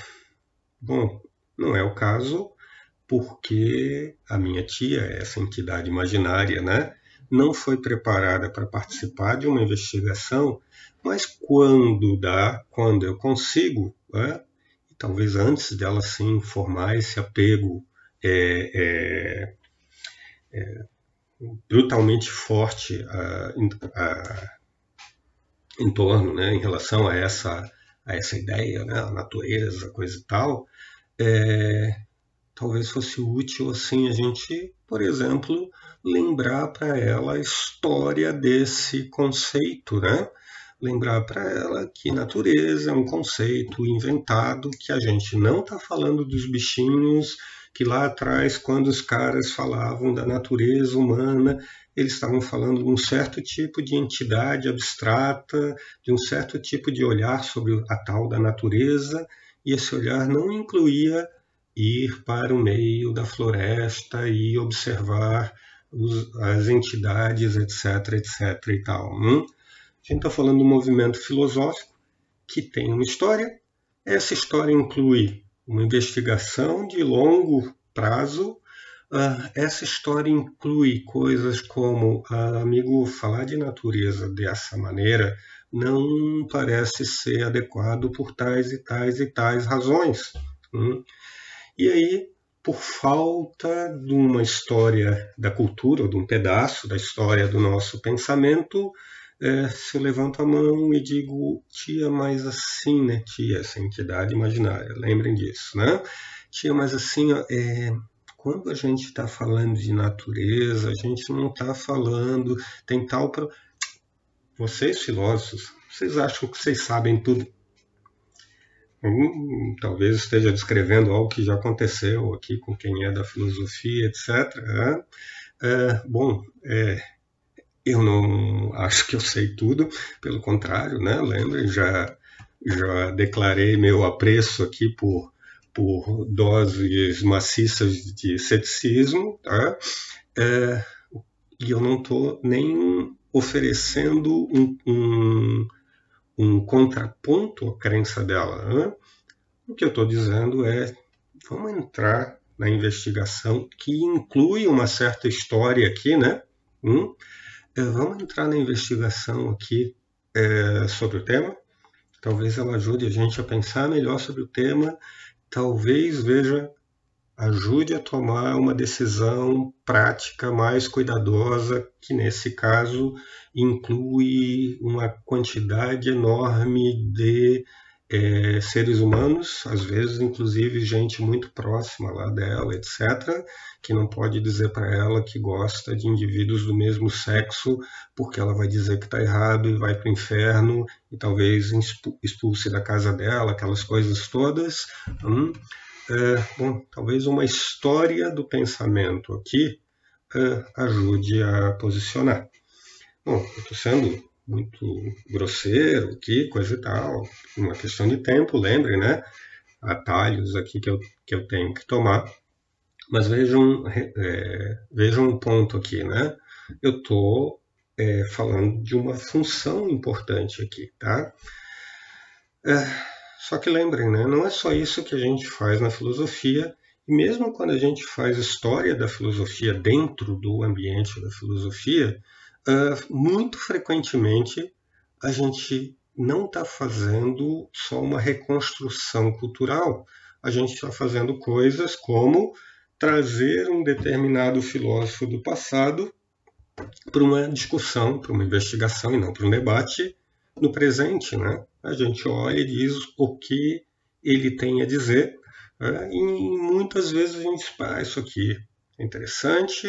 bom, não é o caso porque a minha tia, essa entidade imaginária, né, não foi preparada para participar de uma investigação, mas quando dá, quando eu consigo, né, talvez antes dela sim formar esse apego é, é, é, brutalmente forte a, a, em torno, né, em relação a essa, a essa ideia, né, a natureza, coisa e tal, é, talvez fosse útil assim a gente, por exemplo, lembrar para ela a história desse conceito, né? Lembrar para ela que natureza é um conceito inventado, que a gente não está falando dos bichinhos que lá atrás, quando os caras falavam da natureza humana, eles estavam falando de um certo tipo de entidade abstrata, de um certo tipo de olhar sobre a tal da natureza, e esse olhar não incluía ir para o meio da floresta e observar os, as entidades, etc, etc e tal. Hum? A gente está falando de um movimento filosófico que tem uma história. Essa história inclui uma investigação de longo prazo. Uh, essa história inclui coisas como, uh, amigo, falar de natureza dessa maneira não parece ser adequado por tais e tais e tais razões. Hum? E aí, por falta de uma história da cultura, ou de um pedaço da história do nosso pensamento, é, se eu levanto a mão e digo, tia, mas assim, né, tia, essa entidade imaginária, lembrem disso, né? Tia, mas assim, é, quando a gente está falando de natureza, a gente não está falando, tem tal. Pro... Vocês, filósofos, vocês acham que vocês sabem tudo? Hum, talvez esteja descrevendo algo que já aconteceu aqui com quem é da filosofia, etc. Né? É, bom, é, eu não acho que eu sei tudo, pelo contrário, né? Lembrem, já, já declarei meu apreço aqui por, por doses maciças de ceticismo, tá? É, e eu não estou nem oferecendo um, um, um, contraponto à crença dela. Né? O que eu estou dizendo é, vamos entrar na investigação que inclui uma certa história aqui, né? Hum? É, vamos entrar na investigação aqui é, sobre o tema. Talvez ela ajude a gente a pensar melhor sobre o tema. Talvez veja ajude a tomar uma decisão prática mais cuidadosa, que nesse caso inclui uma quantidade enorme de é, seres humanos, às vezes inclusive gente muito próxima lá dela, etc., que não pode dizer para ela que gosta de indivíduos do mesmo sexo, porque ela vai dizer que está errado e vai para o inferno e talvez expulse da casa dela, aquelas coisas todas. Hum? É, bom, talvez uma história do pensamento aqui é, ajude a posicionar. Bom, estou sendo muito grosseiro aqui, coisa e tal, uma questão de tempo, lembre, né? Atalhos aqui que eu, que eu tenho que tomar. Mas vejam, é, vejam um ponto aqui, né? Eu estou é, falando de uma função importante aqui, tá? É, só que lembrem, né? Não é só isso que a gente faz na filosofia, e mesmo quando a gente faz história da filosofia dentro do ambiente da filosofia, uh, muito frequentemente a gente não está fazendo só uma reconstrução cultural, a gente está fazendo coisas como trazer um determinado filósofo do passado para uma discussão, para uma investigação e não para um debate no presente, né? A gente olha e diz o que ele tem a dizer né? e muitas vezes a gente ah, isso aqui é interessante,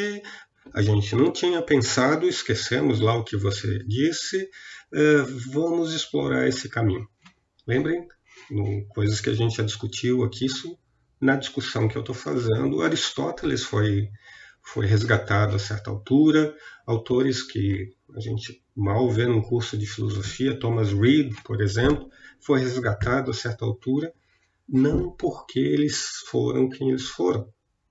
a gente não tinha pensado, esquecemos lá o que você disse, é, vamos explorar esse caminho. Lembrem, no, coisas que a gente já discutiu aqui, isso na discussão que eu estou fazendo, Aristóteles foi, foi resgatado a certa altura, autores que a gente mal vê num curso de filosofia, Thomas Reid, por exemplo, foi resgatado a certa altura, não porque eles foram quem eles foram,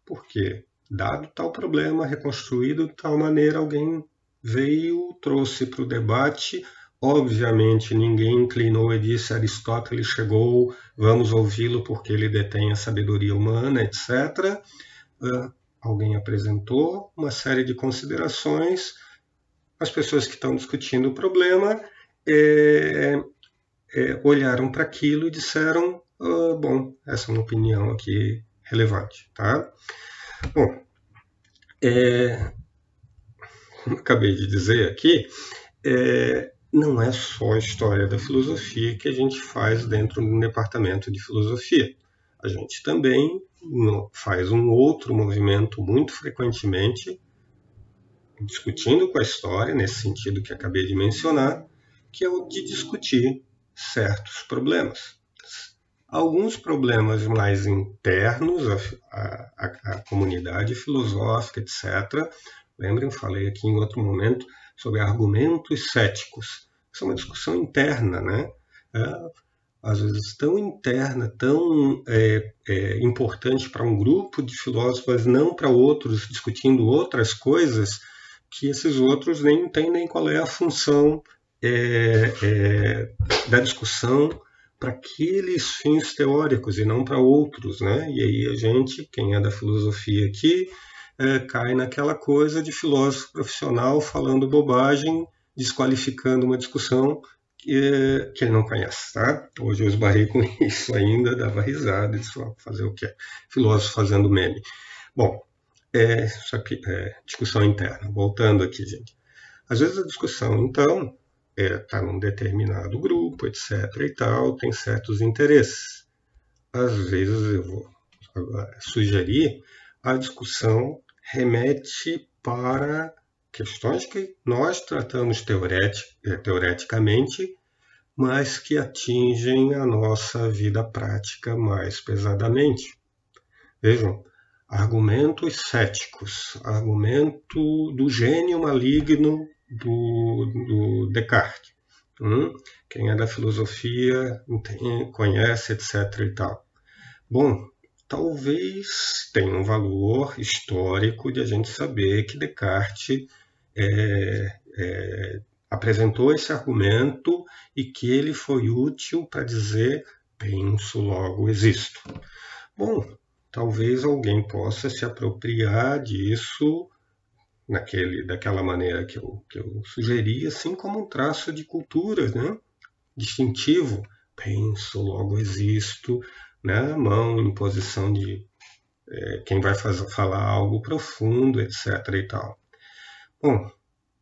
porque dado tal problema, reconstruído de tal maneira, alguém veio, trouxe para o debate. Obviamente, ninguém inclinou e disse Aristóteles chegou, vamos ouvi-lo porque ele detém a sabedoria humana, etc. Alguém apresentou uma série de considerações. As pessoas que estão discutindo o problema é, é, olharam para aquilo e disseram: uh, bom, essa é uma opinião aqui relevante, tá? Bom, é, como acabei de dizer aqui, é, não é só a história da filosofia que a gente faz dentro do departamento de filosofia. A gente também faz um outro movimento muito frequentemente, discutindo com a história, nesse sentido que acabei de mencionar, que é o de discutir certos problemas alguns problemas mais internos à, à, à comunidade filosófica, etc. Lembrem, falei aqui em outro momento sobre argumentos céticos. Isso é uma discussão interna, né? É, às vezes tão interna, tão é, é, importante para um grupo de filósofos, não para outros, discutindo outras coisas, que esses outros nem entendem qual é a função é, é da discussão para aqueles fins teóricos e não para outros, né? E aí a gente, quem é da filosofia aqui, é, cai naquela coisa de filósofo profissional falando bobagem, desqualificando uma discussão que, ele não conhece, tá? Hoje eu esbarrei com isso ainda, dava risada, disse, fazer o quê? Filósofo fazendo meme. Bom, é, só que, é, discussão interna. Voltando aqui, gente. Às vezes a discussão, então, está é, tá num determinado grupo, etc. e tal, tem certos interesses. Às vezes eu vou sugerir a discussão remete para questões que nós tratamos é, teoreticamente, mas que atingem a nossa vida prática mais pesadamente. Vejam, argumentos céticos, argumento do gênio maligno do, do Descartes. Hum? Quem é da filosofia conhece, etc. e tal. Bom, talvez tenha um valor histórico de a gente saber que Descartes é, é, apresentou esse argumento e que ele foi útil para dizer penso, logo existo. Bom, talvez alguém possa se apropriar disso naquele, daquela maneira que eu, que eu sugeri, assim como um traço de cultura, né? distintivo. Penso, logo existo, né? mão em posição de é, quem vai fazer, falar algo profundo, etc. e tal. Bom, o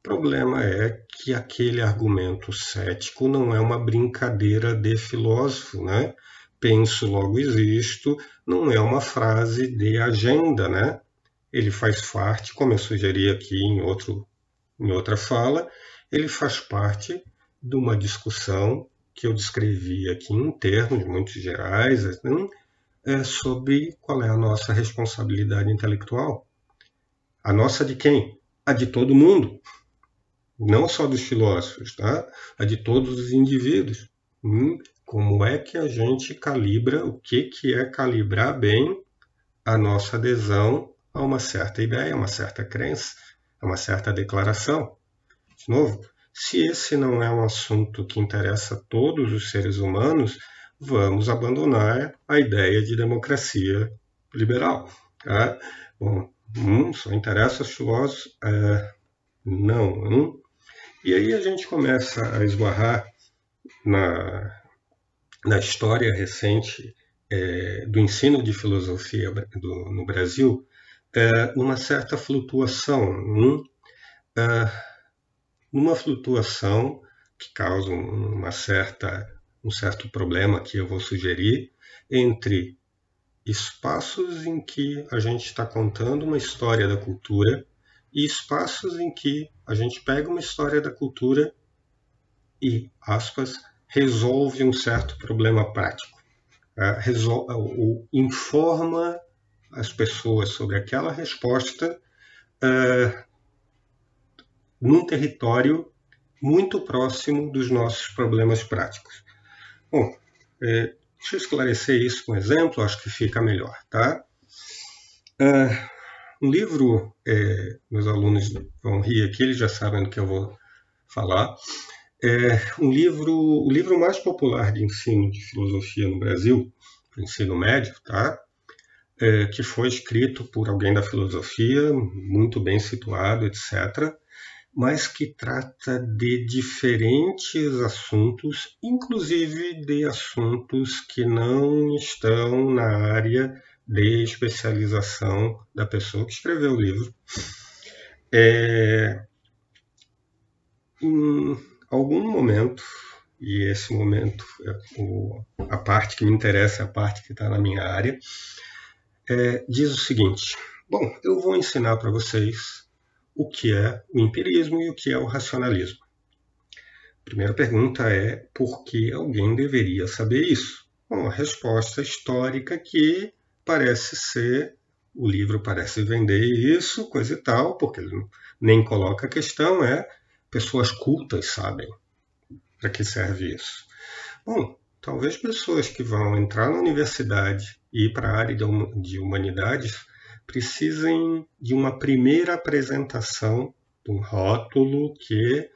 problema é que aquele argumento cético não é uma brincadeira de filósofo, né? Penso, logo existo, não é uma frase de agenda, né? ele faz parte, como eu sugeri aqui em, outro, em outra fala, ele faz parte de uma discussão que eu descrevi aqui em termos muito gerais, assim, é, sobre qual é a nossa responsabilidade intelectual. A nossa de quem? A de todo mundo. Não só dos filósofos, tá? A de todos os indivíduos. Hum, como é que a gente calibra, o que, que é calibrar bem a nossa adesão a uma certa ideia, a uma certa crença, a uma certa declaração. De novo, se esse não é um assunto que interessa a todos os seres humanos, vamos abandonar a ideia de democracia liberal. Tá? Bom, hum, só interessa aos? É, não. Hum. E aí a gente começa a esbarrar na, na história recente é, do ensino de filosofia do, no Brasil, é, uma certa flutuação, hum, é, uma flutuação que causa uma certa, um certo problema que eu vou sugerir entre espaços em que a gente está contando uma história da cultura e espaços em que a gente pega uma história da cultura e, aspas, resolve um certo problema prático. É, resolve, ou informa as pessoas sobre aquela resposta uh, num território muito próximo dos nossos problemas práticos. Bom, é, deixa eu esclarecer isso com um exemplo, acho que fica melhor, tá? Uh, um livro, é, meus alunos vão rir aqui, eles já sabem do que eu vou falar. É um livro, o livro mais popular de ensino de filosofia no Brasil, ensino médio, tá? É, que foi escrito por alguém da filosofia, muito bem situado, etc mas que trata de diferentes assuntos, inclusive de assuntos que não estão na área de especialização da pessoa que escreveu o livro. É, em algum momento, e esse momento, é o, a parte que me interessa, a parte que está na minha área, é, diz o seguinte: Bom, eu vou ensinar para vocês o que é o empirismo e o que é o racionalismo. A primeira pergunta é por que alguém deveria saber isso? Bom, a resposta histórica que parece ser, o livro parece vender isso, coisa e tal, porque ele nem coloca a questão, é pessoas cultas sabem para que serve isso. Bom, talvez pessoas que vão entrar na universidade e ir para a área de humanidades precisem de uma primeira apresentação de um rótulo que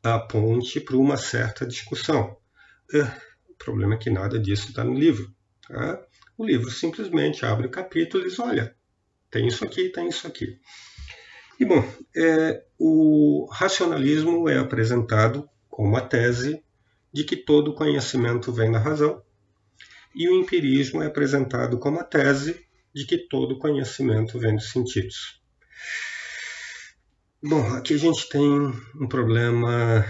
aponte para uma certa discussão. É, o problema é que nada disso está no livro. Tá? O livro simplesmente abre o capítulo e diz: olha, tem isso aqui, tem isso aqui. E bom, é, o racionalismo é apresentado como a tese de que todo conhecimento vem da razão, e o empirismo é apresentado como a tese de que todo conhecimento vem dos sentidos. Bom, aqui a gente tem um problema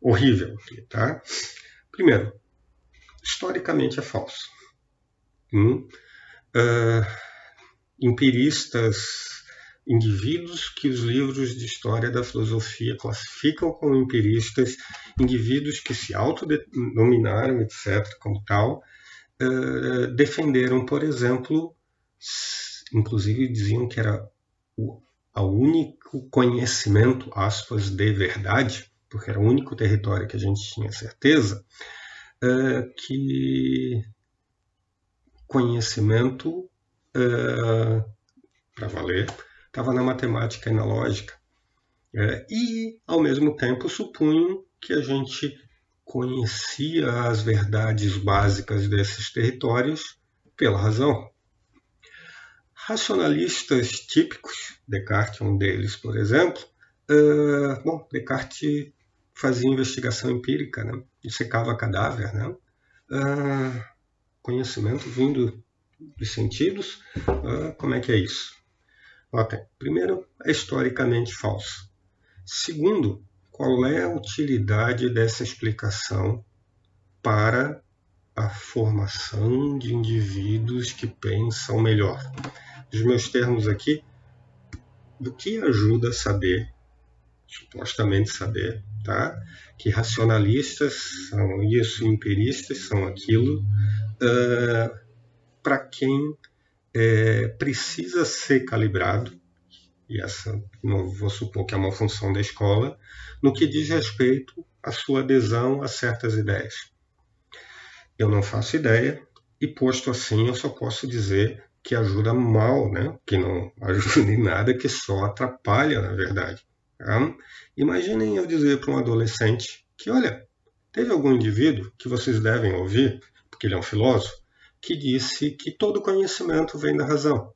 horrível aqui, tá? Primeiro, historicamente é falso. Hum? Uh, empiristas, indivíduos que os livros de história da filosofia classificam como empiristas, indivíduos que se autodenominaram, etc., como tal, eh, defenderam, por exemplo, inclusive diziam que era o a único conhecimento, aspas, de verdade, porque era o único território que a gente tinha certeza, uh, que conhecimento, uh, para valer, estava na matemática e na lógica. e, ao mesmo tempo, supunham que a gente conhecia as verdades básicas desses territórios pela razão. Racionalistas típicos, Descartes é um deles, por exemplo, uh, bom, Descartes fazia investigação empírica, né? dissecava cadáver, né? Uh, conhecimento vindo dos sentidos, uh, como é que é isso? Notem, primeiro, é historicamente falso. Segundo, qual é a utilidade dessa explicação para a formação de indivíduos que pensam melhor? Os meus termos aqui, do que ajuda a saber, supostamente saber, tá? que racionalistas são isso, empiristas são aquilo, uh, para quem é, precisa ser calibrado, e essa vou supor que é uma função da escola, no que diz respeito à sua adesão a certas ideias. Eu não faço ideia, e posto assim, eu só posso dizer que ajuda mal, né? que não ajuda em nada, que só atrapalha, na verdade. Tá? Imaginem eu dizer para um adolescente que, olha, teve algum indivíduo que vocês devem ouvir, porque ele é um filósofo, que disse que todo conhecimento vem da razão.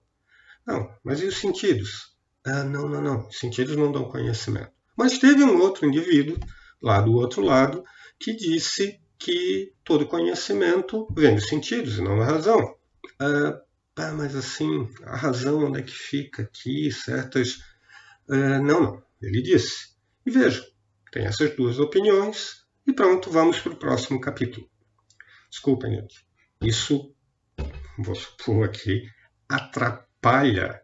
Não, mas e os sentidos? Ah, não, não, não. Os sentidos não dão conhecimento. Mas teve um outro indivíduo, lá do outro lado, que disse que todo conhecimento vem dos sentidos e não da razão. Ah, pá, mas assim, a razão onde é que fica aqui? Certas. Ah, não, não. Ele disse. E veja, tem essas duas opiniões, e pronto, vamos para o próximo capítulo. Desculpem, gente. Isso vou supor aqui, atrapalha,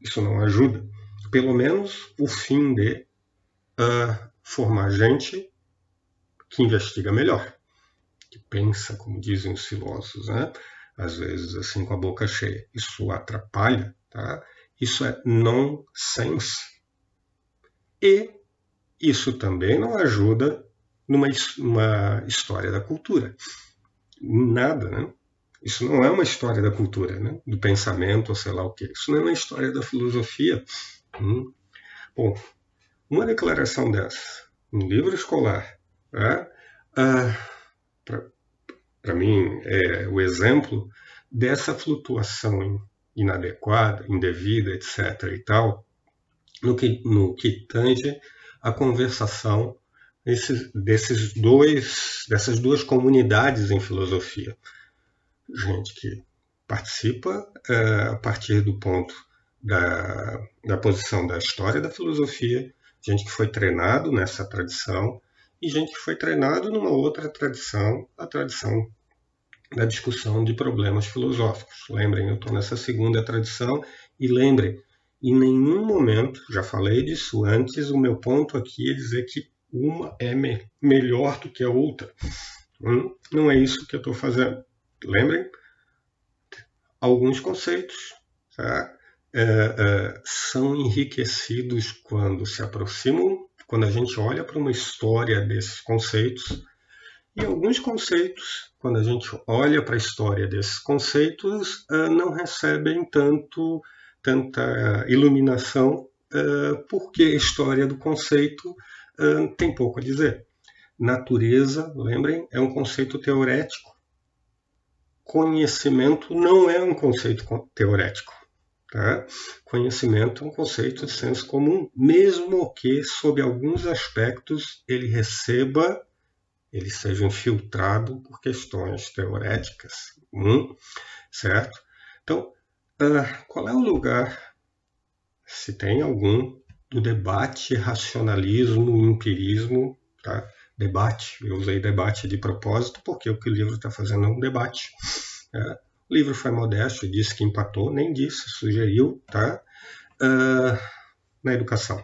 isso não ajuda, pelo menos o fim de uh, formar gente que investiga melhor, que pensa, como dizem os filósofos, né? às vezes assim com a boca cheia. Isso atrapalha, tá? isso é nonsense. E isso também não ajuda numa uma história da cultura. Nada, né? Isso não é uma história da cultura, né? do pensamento, ou sei lá o quê. Isso não é uma história da filosofia. Hum. Bom, uma declaração dessa, um livro escolar, tá? ah, para mim é o exemplo dessa flutuação inadequada, indevida, etc. e tal, no que, no que tange a conversação desses dois, dessas duas comunidades em filosofia gente que participa é, a partir do ponto da, da posição da história da filosofia, gente que foi treinado nessa tradição e gente que foi treinado numa outra tradição, a tradição da discussão de problemas filosóficos. Lembrem, eu estou nessa segunda tradição e lembrem, em nenhum momento, já falei disso antes, o meu ponto aqui é dizer que uma é me melhor do que a outra. Não é isso que eu estou fazendo. Lembrem, alguns conceitos tá? é, é, são enriquecidos quando se aproximam, quando a gente olha para uma história desses conceitos, e alguns conceitos, quando a gente olha para a história desses conceitos, é, não recebem tanto tanta iluminação, é, porque a história do conceito é, tem pouco a dizer. Natureza, lembrem, é um conceito teorético conhecimento não é um conceito teorético. Tá? Conhecimento é um conceito de senso comum, mesmo que, sob alguns aspectos, ele receba, ele seja infiltrado por questões teoréticas. Hum, certo? Então, uh, qual é o lugar, se tem algum, do debate racionalismo empirismo tá? Debate. Eu usei debate de propósito porque o que o livro está fazendo é um debate. É, o livro foi modesto, disse que empatou, nem disse, sugeriu, tá? Uh, na educação.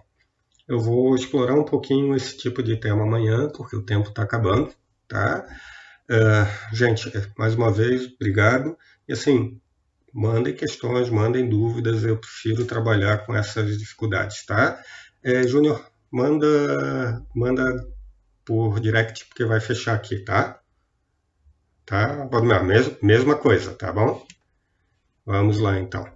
Eu vou explorar um pouquinho esse tipo de tema amanhã, porque o tempo está acabando, tá? Uh, gente, mais uma vez, obrigado. E assim, mandem questões, mandem dúvidas, eu prefiro trabalhar com essas dificuldades, tá? É, Júnior, manda, manda por direct, porque vai fechar aqui, tá? Tá? Mesma coisa, tá bom? Vamos lá então.